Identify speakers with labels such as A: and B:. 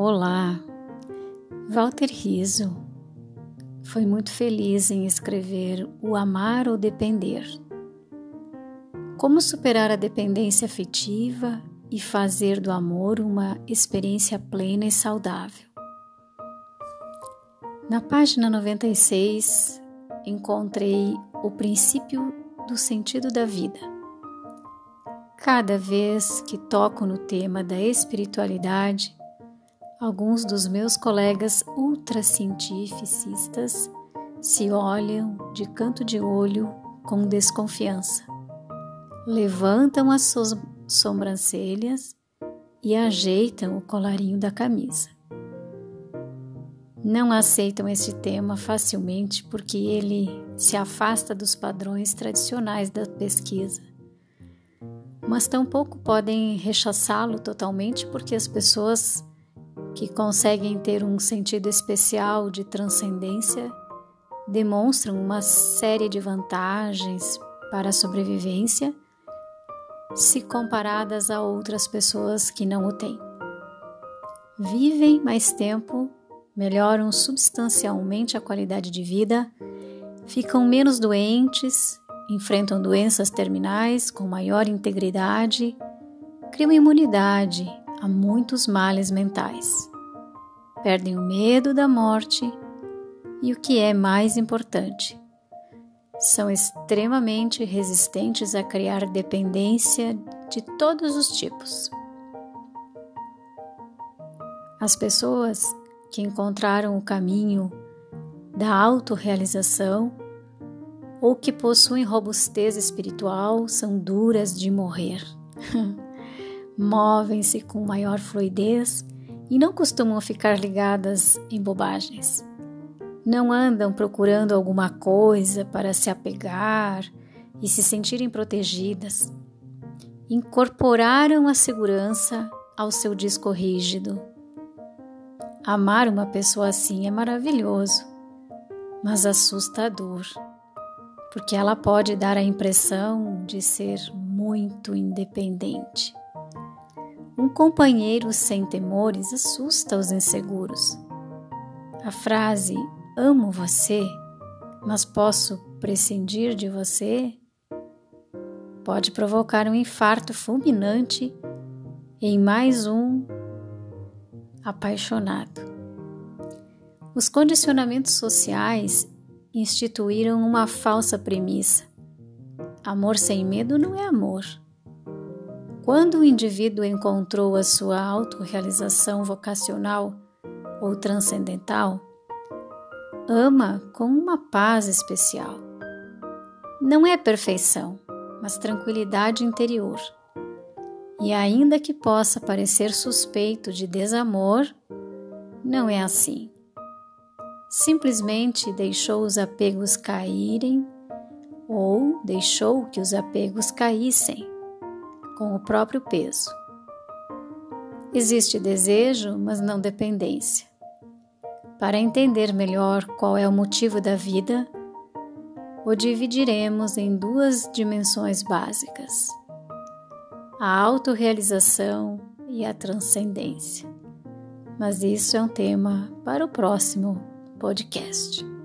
A: Olá, Walter Riso foi muito feliz em escrever O Amar ou Depender. Como superar a dependência afetiva e fazer do amor uma experiência plena e saudável. Na página 96, encontrei o princípio do sentido da vida. Cada vez que toco no tema da espiritualidade, alguns dos meus colegas ultracientificistas se olham de canto de olho com desconfiança, levantam as suas sobrancelhas e ajeitam o colarinho da camisa não aceitam esse tema facilmente porque ele se afasta dos padrões tradicionais da pesquisa. Mas tampouco podem rechaçá-lo totalmente porque as pessoas que conseguem ter um sentido especial de transcendência demonstram uma série de vantagens para a sobrevivência se comparadas a outras pessoas que não o têm. Vivem mais tempo melhoram substancialmente a qualidade de vida, ficam menos doentes, enfrentam doenças terminais com maior integridade, criam imunidade a muitos males mentais, perdem o medo da morte e, o que é mais importante, são extremamente resistentes a criar dependência de todos os tipos. As pessoas que encontraram o caminho da autorrealização ou que possuem robustez espiritual são duras de morrer. Movem-se com maior fluidez e não costumam ficar ligadas em bobagens. Não andam procurando alguma coisa para se apegar e se sentirem protegidas. Incorporaram a segurança ao seu disco rígido Amar uma pessoa assim é maravilhoso, mas assustador, porque ela pode dar a impressão de ser muito independente. Um companheiro sem temores assusta os inseguros. A frase amo você, mas posso prescindir de você pode provocar um infarto fulminante em mais um apaixonado. Os condicionamentos sociais instituíram uma falsa premissa: amor sem medo não é amor. Quando o indivíduo encontrou a sua autorrealização vocacional ou transcendental, ama com uma paz especial. Não é perfeição, mas tranquilidade interior. E ainda que possa parecer suspeito de desamor, não é assim. Simplesmente deixou os apegos caírem ou deixou que os apegos caíssem com o próprio peso. Existe desejo, mas não dependência. Para entender melhor qual é o motivo da vida, o dividiremos em duas dimensões básicas a autorrealização e a transcendência. Mas isso é um tema para o próximo podcast.